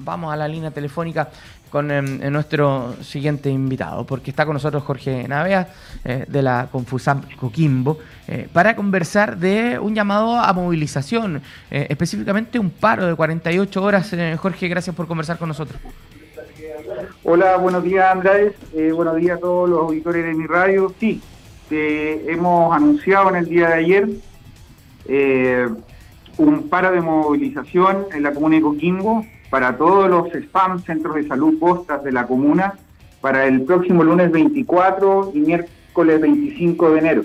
vamos a la línea telefónica con em, nuestro siguiente invitado, porque está con nosotros Jorge Navea eh, de la Confusam Coquimbo eh, para conversar de un llamado a movilización, eh, específicamente un paro de 48 horas. Jorge, gracias por conversar con nosotros. Hola, buenos días Andrés, buenos días a todos los auditores de mi radio. Sí, hemos anunciado en el día de ayer un paro de movilización en la comuna de Coquimbo para todos los SPAM, centros de salud postas de la comuna, para el próximo lunes 24 y miércoles 25 de enero.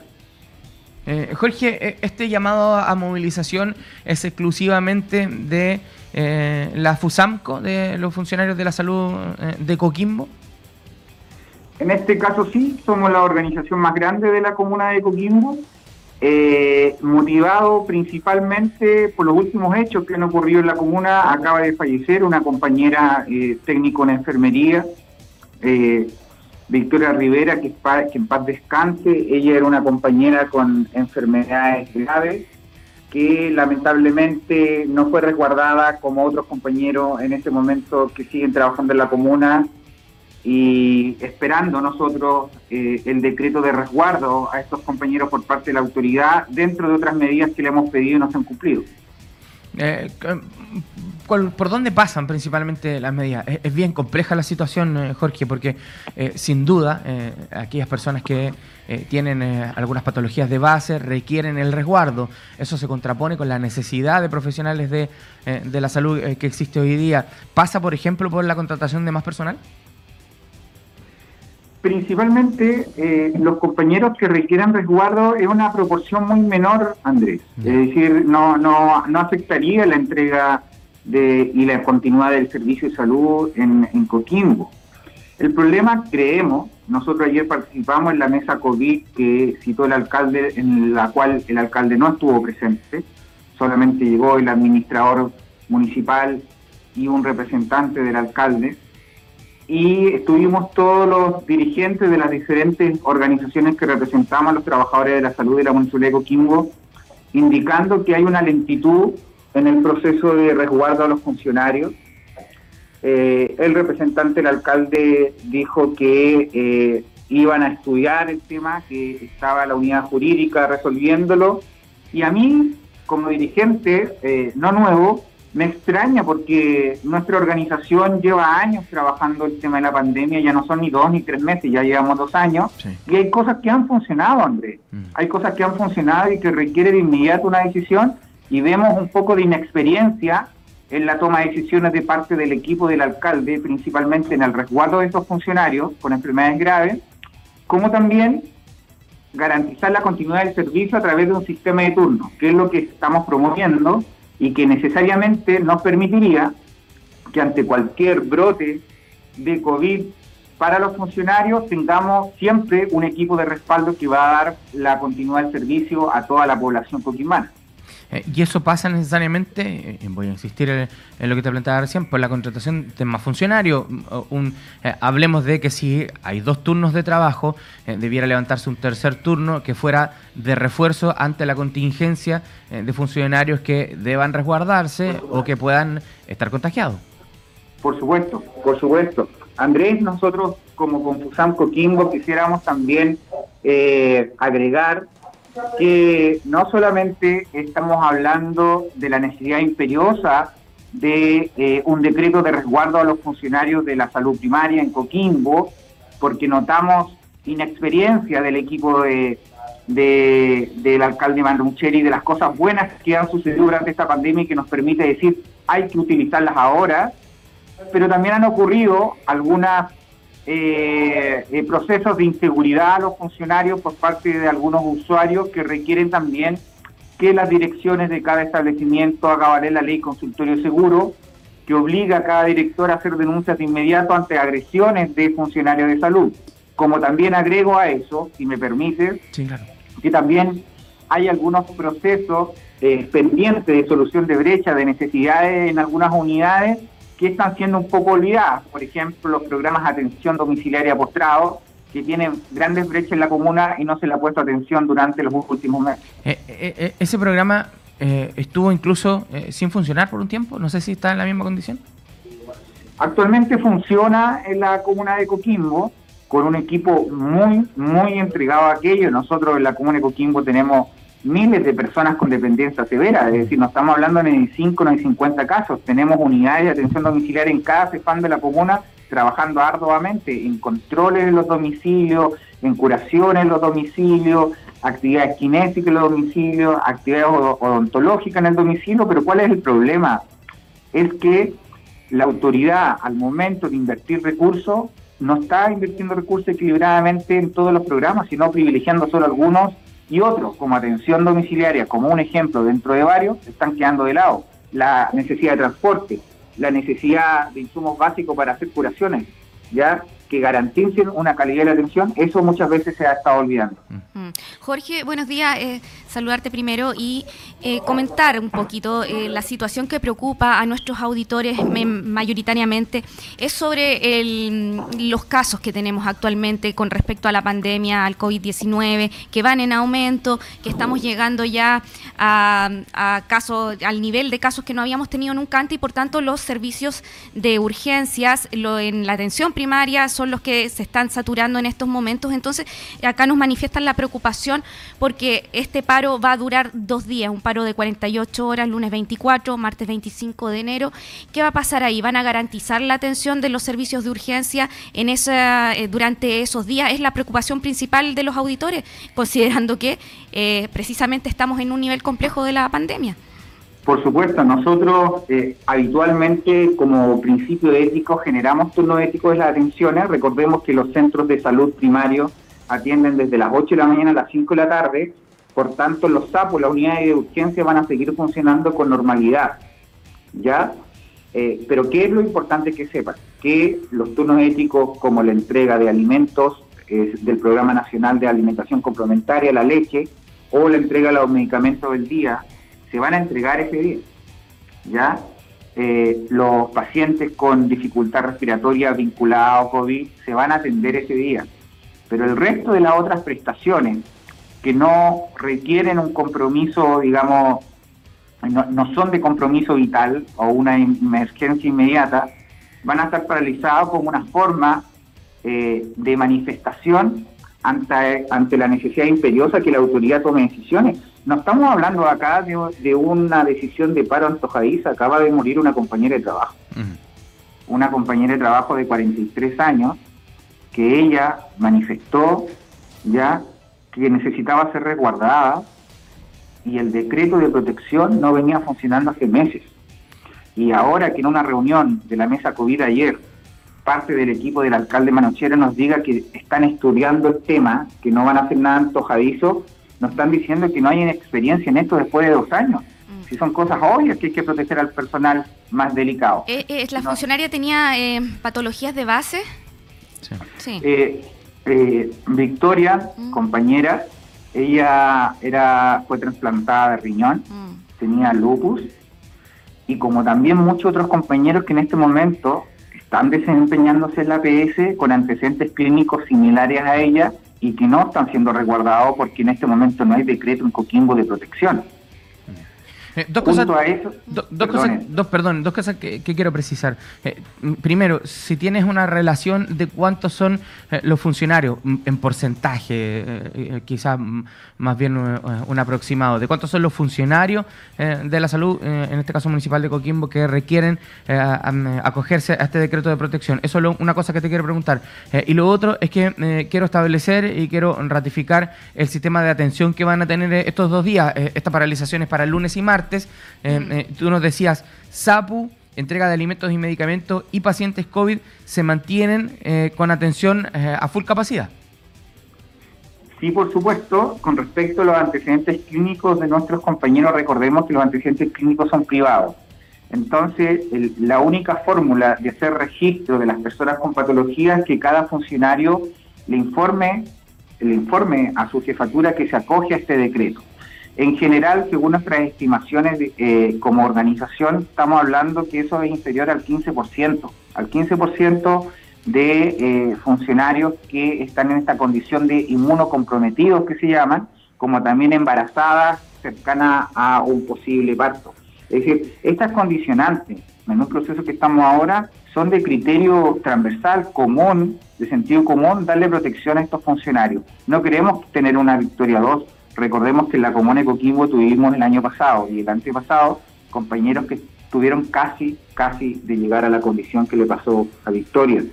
Eh, Jorge, eh, este llamado a movilización es exclusivamente de eh, la FUSAMCO, de los funcionarios de la salud de Coquimbo. En este caso sí, somos la organización más grande de la comuna de Coquimbo eh, motivado principalmente por los últimos hechos que han ocurrido en la comuna. Acaba de fallecer una compañera eh, técnico en enfermería, eh, Victoria Rivera, que, que en paz descanse. Ella era una compañera con enfermedades graves que lamentablemente no fue resguardada como otros compañeros en este momento que siguen trabajando en la comuna y esperando nosotros eh, el decreto de resguardo a estos compañeros por parte de la autoridad dentro de otras medidas que le hemos pedido y no se han cumplido. Eh, ¿Por dónde pasan principalmente las medidas? Es, bien compleja la situación, eh, Jorge, porque sin duda aquellas personas que tienen algunas patologías de base requieren el resguardo. Eso se contrapone con la necesidad de profesionales de, de la salud que existe hoy día. ¿Pasa, por ejemplo, por la contratación de más personal? Principalmente eh, los compañeros que requieran resguardo es una proporción muy menor, Andrés. Es decir, no, no, no afectaría la entrega de, y la continuidad del servicio de salud en, en Coquimbo. El problema, creemos, nosotros ayer participamos en la mesa COVID que citó el alcalde, en la cual el alcalde no estuvo presente, solamente llegó el administrador municipal y un representante del alcalde y estuvimos todos los dirigentes de las diferentes organizaciones que representamos a los trabajadores de la salud de la municipalidad de Coquimbo, indicando que hay una lentitud en el proceso de resguardo a los funcionarios. Eh, el representante del alcalde dijo que eh, iban a estudiar el tema, que estaba la unidad jurídica resolviéndolo, y a mí, como dirigente, eh, no nuevo, me extraña porque nuestra organización lleva años trabajando el tema de la pandemia, ya no son ni dos ni tres meses, ya llevamos dos años, y hay cosas que han funcionado, Andrés. Mm. Hay cosas que han funcionado y que requiere de inmediato una decisión, y vemos un poco de inexperiencia en la toma de decisiones de parte del equipo del alcalde, principalmente en el resguardo de estos funcionarios con enfermedades graves, como también garantizar la continuidad del servicio a través de un sistema de turno, que es lo que estamos promoviendo y que necesariamente nos permitiría que ante cualquier brote de COVID para los funcionarios tengamos siempre un equipo de respaldo que va a dar la continuidad del servicio a toda la población coquimana. Eh, y eso pasa necesariamente, eh, voy a insistir en, lo que te planteaba recién, por la contratación de más funcionarios. Un, eh, hablemos de que si hay dos turnos de trabajo, debiera levantarse un tercer turno que fuera de refuerzo ante la contingencia de funcionarios que deban resguardarse o que puedan estar contagiados. Por supuesto, por supuesto. Andrés, nosotros como Confusam Coquimbo quisiéramos también agregar que no solamente estamos hablando de la necesidad imperiosa de eh, un decreto de resguardo a los funcionarios de la salud primaria en Coquimbo, porque notamos inexperiencia del equipo de, del alcalde Manrucheri de las cosas buenas que han sucedido durante esta pandemia y que nos permite decir hay que utilizarlas ahora, pero también han ocurrido algunas eh, eh, procesos de inseguridad a los funcionarios por parte de algunos usuarios que requieren también que las direcciones de cada establecimiento haga valer la ley consultorio seguro, que obliga a cada director a hacer denuncias de inmediato ante agresiones de funcionarios de salud. Como también agrego a eso, si me permite, que también hay algunos procesos eh, pendientes de solución de brecha, de necesidades en algunas unidades que están siendo un poco olvidadas. Por ejemplo, los programas de atención domiciliaria postrado, que tienen grandes brechas en la comuna y no se le ha puesto atención durante los últimos meses. Eh, eh, eh, ¿Ese programa estuvo incluso sin funcionar por un tiempo? No sé si está en la misma condición. Actualmente funciona en la comuna de Coquimbo con un equipo muy, muy entregado a aquello. Nosotros en la comuna de Coquimbo tenemos miles de personas con dependencia severa, es decir, no estamos hablando ni de 5 ni de 50 casos, tenemos unidades de atención domiciliaria en cada CEFAN de la comuna trabajando arduamente en controles en los domicilios, en curaciones en los domicilios, actividades kinésicas en los domicilios, actividades odontológicas en el domicilio, pero ¿cuál es el problema? Es que la autoridad al momento de invertir recursos no está invirtiendo recursos equilibradamente en todos los programas, sino privilegiando solo algunos y otros, como atención domiciliaria, como un ejemplo dentro de varios, están quedando de lado. La necesidad de transporte, la necesidad de insumos básicos para hacer curaciones, ya que garanticen una calidad de atención, eso muchas veces se ha estado olvidando. Mm. Jorge, buenos días. Eh, saludarte primero y eh, comentar un poquito eh, la situación que preocupa a nuestros auditores mayoritariamente es sobre los casos que tenemos actualmente con respecto a la pandemia, al COVID-19, que van en aumento, que estamos llegando ya a, casos, al nivel de casos que no habíamos tenido nunca antes y por tanto los servicios de urgencias lo, en la atención primaria son los que se están saturando en estos momentos. Entonces, acá nos manifiestan la preocupación porque este paro va a durar dos días, un paro de 48 horas, lunes 24, martes 25 de enero. ¿Qué va a pasar ahí? ¿Van a garantizar la atención de los servicios de urgencia en esa, eh, durante esos días? Es la preocupación principal de los auditores, considerando que eh, precisamente estamos en un nivel complejo de la pandemia. Por supuesto, nosotros eh, habitualmente como principio ético generamos turnos éticos de las atenciones. Recordemos que los centros de salud primarios atienden desde las 8 de la mañana a las 5 de la tarde por tanto, los SAPO, las unidades de urgencia, van a seguir funcionando con normalidad. ¿Ya? Eh, pero ¿qué es lo importante que sepan? Que los turnos éticos, como la entrega de alimentos del Programa Nacional de Alimentación Complementaria, la leche, o la entrega de los medicamentos del día, se van a entregar ese día. ¿Ya? Eh, los pacientes con dificultad respiratoria vinculada a COVID se van a atender ese día. Pero el resto de las otras prestaciones, que no requieren un compromiso, digamos, no, son de compromiso vital o una emergencia inmediata, van a estar paralizados como una forma eh, de manifestación ante, ante la necesidad imperiosa que la autoridad tome decisiones. No estamos hablando acá de, una decisión de paro antojadiza, acaba de morir una compañera de trabajo. Una compañera de trabajo de 43 años que ella manifestó ya que necesitaba ser resguardada y el decreto de protección no venía funcionando hace meses. Y ahora que en una reunión de la mesa COVID ayer, parte del equipo del alcalde Manochera nos diga que están estudiando el tema, que no van a hacer nada antojadizo, nos están diciendo que no hay experiencia en esto después de dos años. Mm. Si son cosas obvias que hay que proteger al personal más delicado. Eh, eh, ¿La funcionaria tenía eh, patologías de base? Sí. sí. Eh, Victoria, mm. compañera, ella era fue trasplantada de riñón, mm. tenía lupus, y como también muchos otros compañeros que en este momento están desempeñándose en la PS con antecedentes clínicos similares a ella y que no están siendo resguardados porque en este momento no hay decreto en Coquimbo de protección. Eh, dos cosas, dos, cosas, dos, perdón, dos cosas que, quiero precisar. Eh, primero, si tienes una relación de cuántos son eh, los funcionarios en porcentaje, quizás más bien un aproximado, de cuántos son los funcionarios de la salud, en este caso municipal de Coquimbo, que requieren acogerse a este decreto de protección. Eso es una cosa que te quiero preguntar. y lo otro es que quiero establecer y quiero ratificar el sistema de atención que van a tener estos dos días. esta paralización es para el lunes y martes eh, eh, tú nos decías, SAPU, entrega de alimentos y medicamentos y pacientes COVID se mantienen eh, con atención a full capacidad. Sí, por supuesto. Con respecto a los antecedentes clínicos de nuestros compañeros, recordemos que los antecedentes clínicos son privados. Entonces, la única fórmula de hacer registro de las personas con patologías es que cada funcionario le informe, le informe a su jefatura que se acoge a este decreto. En general, según nuestras estimaciones eh, como organización, estamos hablando que eso es inferior al 15%, al 15% de eh, funcionarios que están en esta condición de inmunocomprometidos que se llaman, como también embarazadas cercanas a un posible parto. Es decir, estas condicionantes en un proceso que estamos ahora, son de criterio transversal, común, de sentido común, darle protección a estos funcionarios. No queremos tener una Victoria 2. Recordemos que en la Comuna de Coquimbo tuvimos el año pasado y el antepasado compañeros que tuvieron casi, casi de llegar a la condición que le pasó a Victoria.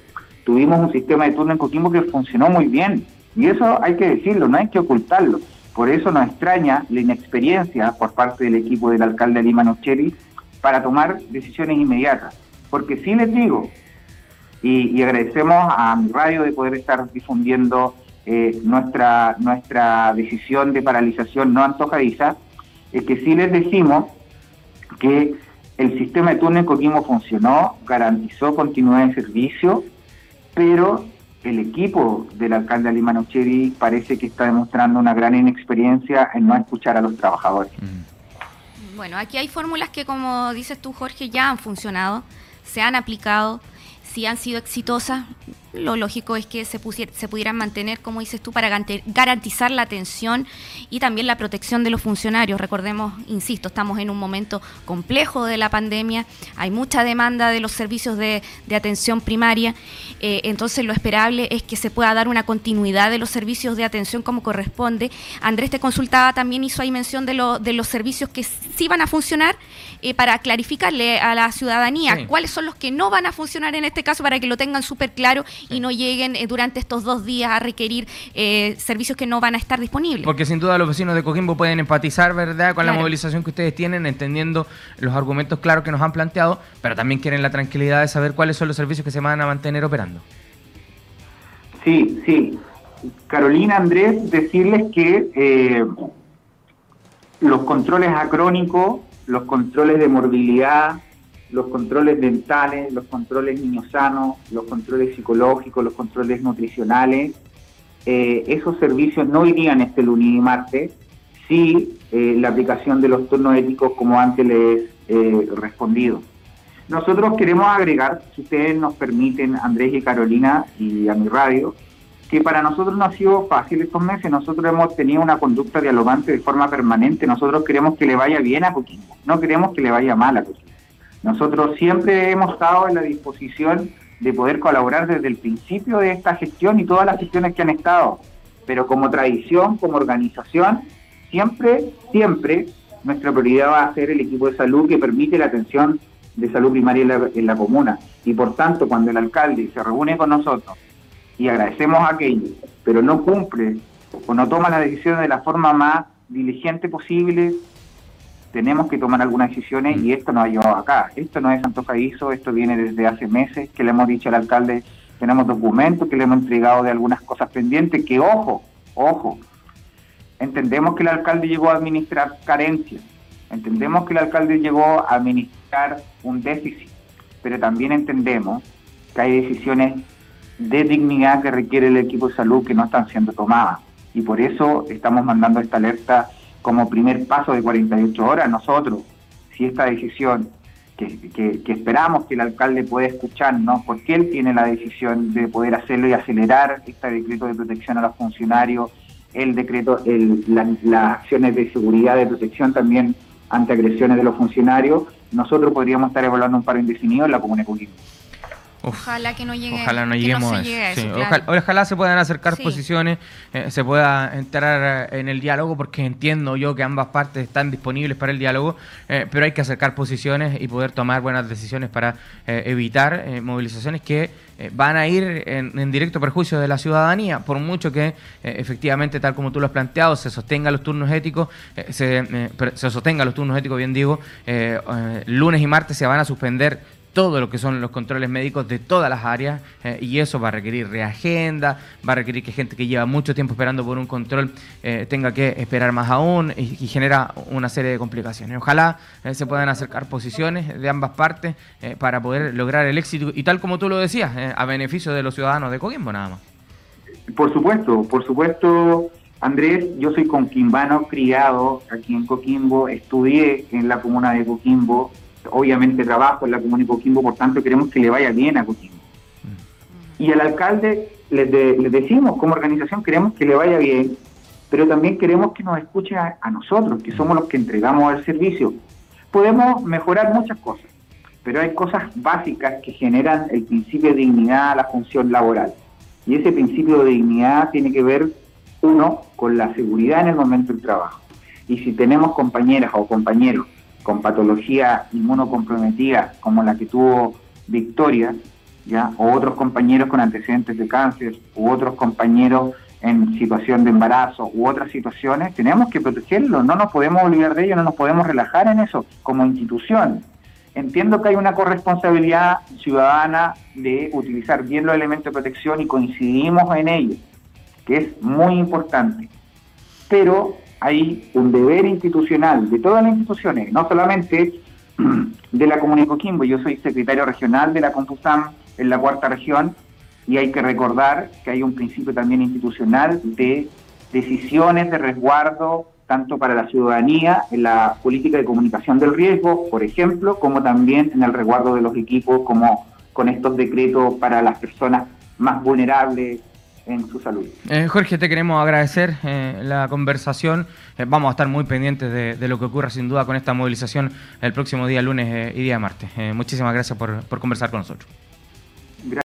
Tuvimos un sistema de turno en Coquimbo que funcionó muy bien y eso hay que decirlo, no hay que ocultarlo. Por eso nos extraña la inexperiencia por parte del equipo del alcalde Lima Nocheri para tomar decisiones inmediatas. Porque sí les digo, y, agradecemos a mi radio de poder estar difundiendo eh, nuestra, nuestra decisión de paralización no antojadiza, es que sí les decimos que el sistema de turno en Coquimbo funcionó, garantizó continuidad de servicio, pero el equipo del alcalde Alimano Cheri parece que está demostrando una gran inexperiencia en no escuchar a los trabajadores. Mm. Bueno, aquí hay fórmulas que, como dices tú, Jorge, ya han funcionado, se han aplicado, si han sido exitosas, lo lógico es que se, se pudieran mantener, como dices tú, para garantizar la atención y también la protección de los funcionarios. Recordemos, insisto, estamos en un momento complejo de la pandemia, hay mucha demanda de los servicios de, atención primaria, eh, entonces lo esperable es que se pueda dar una continuidad de los servicios de atención como corresponde. Andrés te consultaba, también hizo ahí mención de, de los servicios que sí van a funcionar eh, para clarificarle a la ciudadanía cuáles son los que no van a funcionar en este caso para que lo tengan súper claro y no lleguen eh, durante estos dos días a requerir eh, servicios que no van a estar disponibles. Porque sin duda los vecinos de Coquimbo pueden empatizar, ¿verdad?, con la movilización que ustedes tienen, entendiendo los argumentos claros que nos han planteado, pero también quieren la tranquilidad de saber cuáles son los servicios que se van a mantener operando. Sí, sí. Carolina, Andrés, decirles que eh, los controles acrónicos, los controles de morbilidad, los controles dentales, los controles niños sanos, los controles psicológicos, los controles nutricionales, eh, esos servicios no irían este lunes y martes si eh, la aplicación de los turnos éticos como antes les he eh, respondido. Nosotros queremos agregar, si ustedes nos permiten, Andrés y Carolina y a mi radio, que para nosotros no ha sido fácil estos meses. Nosotros hemos tenido una conducta dialogante de forma permanente. Nosotros queremos que le vaya bien a Coquimbo, no queremos que le vaya mal a Coquimbo. Nosotros siempre hemos estado en la disposición de poder colaborar desde el principio de esta gestión y todas las gestiones que han estado, pero como tradición, como organización, siempre, siempre nuestra prioridad va a ser el equipo de salud que permite la atención de salud primaria en la, comuna. Y por tanto, cuando el alcalde se reúne con nosotros y agradecemos aquello, pero no cumple o no toma las decisiones de la forma más diligente posible, tenemos que tomar algunas decisiones y mm. esto nos ha llevado acá. Esto no es antojadizo, esto viene desde hace meses que le hemos dicho al alcalde, tenemos documentos que le hemos entregado de algunas cosas pendientes, que ojo, ojo, entendemos que el alcalde llegó a administrar carencias, entendemos que el alcalde llegó a administrar un déficit, pero también entendemos que hay decisiones de dignidad que requiere el equipo de salud que no están siendo tomadas. Y por eso estamos mandando esta alerta como primer paso de 48 horas, nosotros, si esta decisión, que, esperamos que el alcalde pueda escucharnos, porque él tiene la decisión de poder hacerlo y acelerar este decreto de protección a los funcionarios, el decreto, el, las acciones de seguridad, de protección también ante agresiones de los funcionarios, nosotros podríamos estar evaluando un paro indefinido en la Comuna de ojalá que no llegue ojalá no lleguemos ojalá, se puedan acercar posiciones eh, se pueda entrar eh, en el diálogo porque entiendo yo que ambas partes están disponibles para el diálogo eh, pero hay que acercar posiciones y poder tomar buenas decisiones para evitar movilizaciones que van a ir en, directo perjuicio de la ciudadanía. Por mucho que efectivamente tal como tú lo has planteado se sostengan los turnos éticos se, se sostengan los turnos éticos bien digo lunes y martes se van a suspender todo lo que son los controles médicos de todas las áreas eh, y eso va a requerir reagenda, va a requerir que gente que lleva mucho tiempo esperando por un control eh, tenga que esperar más aún y, genera una serie de complicaciones. Ojalá eh, se puedan acercar posiciones de ambas partes para poder lograr el éxito y tal como tú lo decías, a beneficio de los ciudadanos de Coquimbo nada más. Por supuesto, por supuesto. Andrés, yo soy conquimbano, criado aquí en Coquimbo, estudié en la comuna de Coquimbo, obviamente trabajo en la Comuna de Coquimbo, por tanto queremos que le vaya bien a Coquimbo. Y al alcalde le decimos como organización queremos que le vaya bien, pero también queremos que nos escuche a, nosotros, que somos los que entregamos el servicio. Podemos mejorar muchas cosas, pero hay cosas básicas que generan el principio de dignidad a la función laboral. Y ese principio de dignidad tiene que ver, uno, con la seguridad en el momento del trabajo. Y si tenemos compañeras o compañeros con patología inmunocomprometida, como la que tuvo Victoria, ¿ya? o otros compañeros con antecedentes de cáncer, u otros compañeros en situación de embarazo u otras situaciones, tenemos que protegerlos, no nos podemos olvidar de ellos, no nos podemos relajar en eso como institución. Entiendo que hay una corresponsabilidad ciudadana de utilizar bien los elementos de protección y coincidimos en ello, que es muy importante. Pero hay un deber institucional de todas las instituciones, no solamente de la Comunidad de Coquimbo, yo soy secretario regional de la Compusam en la cuarta región, y hay que recordar que hay un principio también institucional de decisiones de resguardo tanto para la ciudadanía en la política de comunicación del riesgo, por ejemplo, como también en el resguardo de los equipos, como con estos decretos para las personas más vulnerables en su salud. Eh, Jorge, te queremos agradecer eh, la conversación. Eh, vamos a estar muy pendientes de, lo que ocurra sin duda con esta movilización el próximo día lunes y día martes. muchísimas gracias por conversar con nosotros.